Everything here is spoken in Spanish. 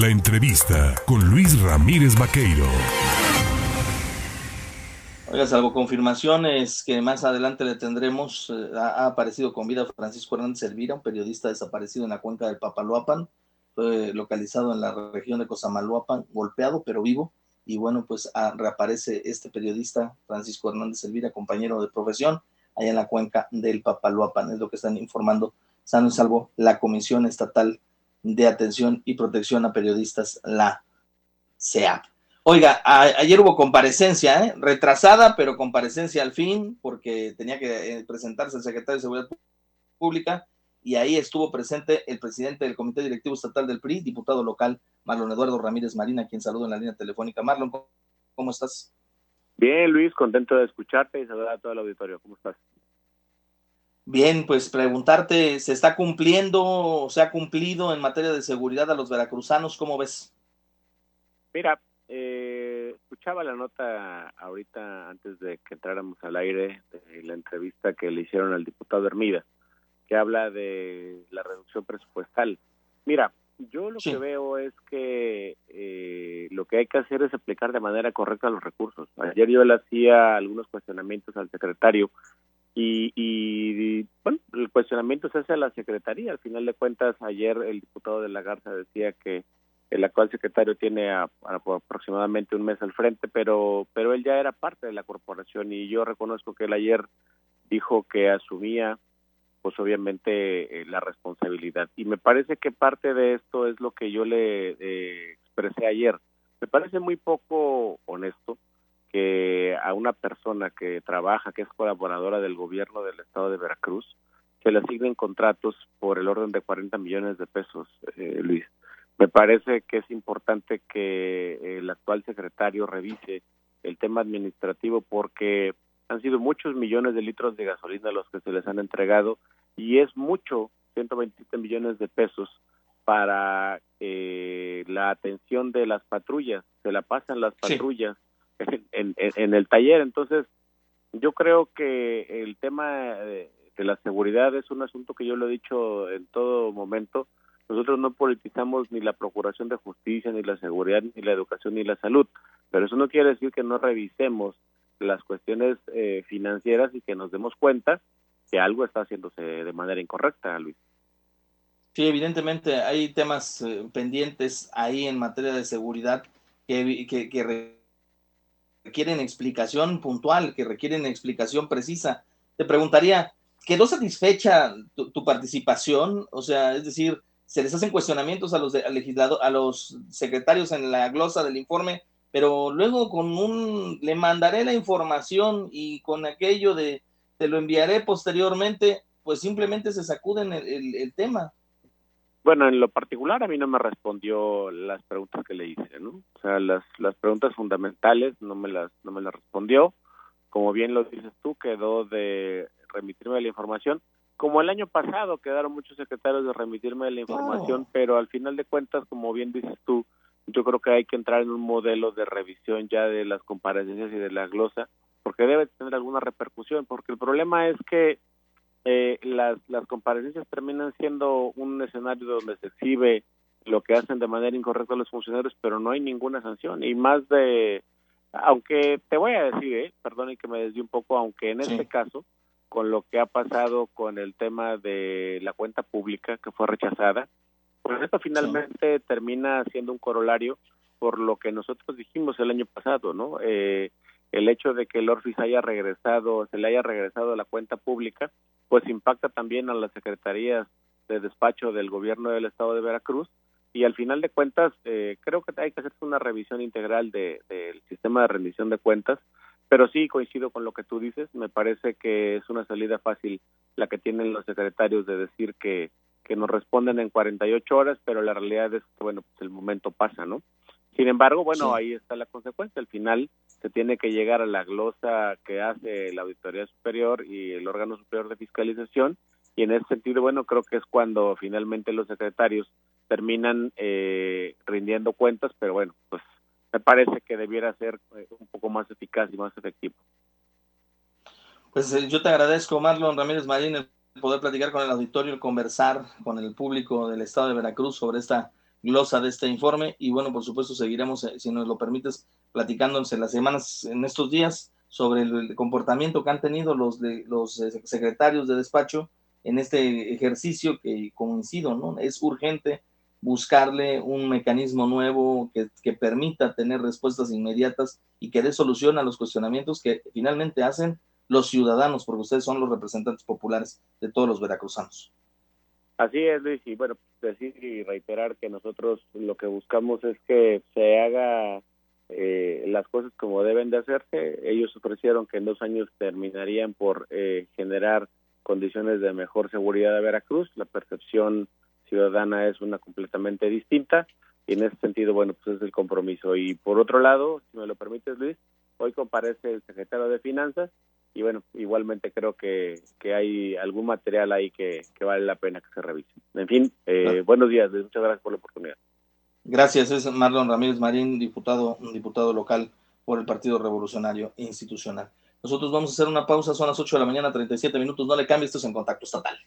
La entrevista con Luis Ramírez Vaqueiro. Oiga, salvo confirmaciones que más adelante le tendremos, eh, ha, aparecido con vida Francisco Hernández Elvira, un periodista desaparecido en la cuenca del Papaloapan, localizado en la región de Cosamaloapan, golpeado pero vivo, y bueno, pues ah, reaparece este periodista Francisco Hernández Elvira, compañero de profesión, allá en la cuenca del Papaloapan, es lo que están informando, sano y salvo la Comisión Estatal de Atención y Protección a Periodistas, la CEAP. Oiga, ayer hubo comparecencia, ¿eh? retrasada, pero comparecencia al fin, porque tenía que eh, presentarse el secretario de Seguridad Pública, y ahí estuvo presente el presidente del Comité Directivo Estatal del PRI, diputado local, Marlon Eduardo Ramírez Marina, quien saludo en la línea telefónica. Marlon, ¿cómo estás? Bien, Luis, contento de escucharte y saludar a todo el auditorio. ¿Cómo estás? Bien, pues preguntarte, ¿se está cumpliendo o se ha cumplido en materia de seguridad a los veracruzanos? ¿Cómo ves? Mira, eh, escuchaba la nota ahorita antes de que entráramos al aire de la entrevista que le hicieron al diputado Hermida, que habla de la reducción presupuestal. Mira, yo lo que veo es que eh, lo que hay que hacer es aplicar de manera correcta los recursos. Ayer yo le hacía algunos cuestionamientos al secretario y, y, bueno, el cuestionamiento se hace a la Secretaría. Al final de cuentas, ayer el diputado de la Garza decía que el actual secretario tiene aproximadamente un mes al frente, pero, pero él ya era parte de la corporación y yo reconozco que él ayer dijo que asumía pues obviamente eh, la responsabilidad. Y me parece que parte de esto es lo que yo le eh, expresé ayer. Me parece muy poco honesto que a una persona que trabaja, que es colaboradora del gobierno del estado de Veracruz, se le asignen contratos por el orden de 40 millones de pesos, eh, Luis. Me parece que es importante que el actual secretario revise el tema administrativo porque han sido muchos millones de litros de gasolina los que se les han entregado y es mucho, 127 millones de pesos para eh, la atención de las patrullas, se la pasan las patrullas en, en, el taller. Entonces, yo creo que el tema de, la seguridad es un asunto que yo lo he dicho en todo momento. Nosotros no politizamos ni la procuración de justicia, ni la seguridad, ni la educación, ni la salud, pero eso no quiere decir que no revisemos las cuestiones eh, financieras y que nos demos cuenta que algo está haciéndose de manera incorrecta, Luis. Sí, evidentemente hay temas eh, pendientes ahí en materia de seguridad que, que, que requieren explicación puntual, que requieren explicación precisa. Te preguntaría, ¿quedó satisfecha tu, participación? O sea, es decir, se les hacen cuestionamientos a los de, legislador, a los secretarios en la glosa del informe, pero luego con un le mandaré la información y con aquello de te lo enviaré posteriormente, pues simplemente se sacuden el tema. Bueno, en lo particular a mí no me respondió las preguntas que le hice, ¿no? Sea, las, las preguntas fundamentales no me las, no me las respondió. Como bien lo dices tú, quedó de remitirme la información. Como el año pasado quedaron muchos secretarios de remitirme la información, pero al final de cuentas, como bien dices tú, yo creo que hay que entrar en un modelo de revisión ya de las comparecencias y de la glosa, porque debe tener alguna repercusión, porque el problema es que eh, las, las comparecencias terminan siendo un escenario donde se exhibe lo que hacen de manera incorrecta los funcionarios, pero no hay ninguna sanción. Y más de, aunque te voy a decir, eh, perdón que me desvíe un poco, aunque en este caso, con lo que ha pasado con el tema de la cuenta pública que fue rechazada, pues esto finalmente termina siendo un corolario por lo que nosotros dijimos el año pasado, ¿no? Eh, el hecho de que el Orfis haya regresado, se le haya regresado a la cuenta pública, pues impacta también a las secretarías de despacho del gobierno del estado de Veracruz y al final de cuentas eh, creo que hay que hacer una revisión integral del sistema de rendición de cuentas pero sí coincido con lo que tú dices me parece que es una salida fácil la que tienen los secretarios de decir que que nos responden en 48 horas pero la realidad es que bueno pues el momento pasa no sin embargo bueno ahí está la consecuencia al final se tiene que llegar a la glosa que hace la Auditoría Superior y el órgano superior de fiscalización y en ese sentido, bueno, creo que es cuando finalmente los secretarios terminan eh, rindiendo cuentas, pero bueno, pues me parece que debiera ser eh, un poco más eficaz y más efectivo. Pues eh, yo te agradezco, Marlon Ramírez Marín, el poder platicar con el auditorio, conversar con el público del estado de Veracruz sobre esta glosa de este informe y bueno, por supuesto seguiremos, eh, si nos lo permites, platicándonos en las semanas, en estos días, sobre el, comportamiento que han tenido los, de, los secretarios de despacho en este ejercicio que coincido, ¿no? Es urgente buscarle un mecanismo nuevo que, permita tener respuestas inmediatas y que dé solución a los cuestionamientos que finalmente hacen los ciudadanos, porque ustedes son los representantes populares de todos los veracruzanos. Así es, Luis, y bueno, decir y reiterar que nosotros lo que buscamos es que se haga eh, las cosas como deben de hacerse. Ellos ofrecieron que en dos años terminarían por eh, generar condiciones de mejor seguridad de Veracruz. La percepción ciudadana es una completamente distinta y en ese sentido, bueno, pues es el compromiso. Y por otro lado, si me lo permites, Luis, hoy comparece el secretario de Finanzas y bueno, igualmente creo que, que hay algún material ahí que, que, vale la pena que se revise. En fin, eh, buenos días, muchas gracias por la oportunidad. Gracias, es Marlon Ramírez Marín, diputado, diputado local por el Partido Revolucionario Institucional. Nosotros vamos a hacer una pausa, son las 8 de la mañana, 37 minutos, no le cambie, esto es en Contacto Estatal.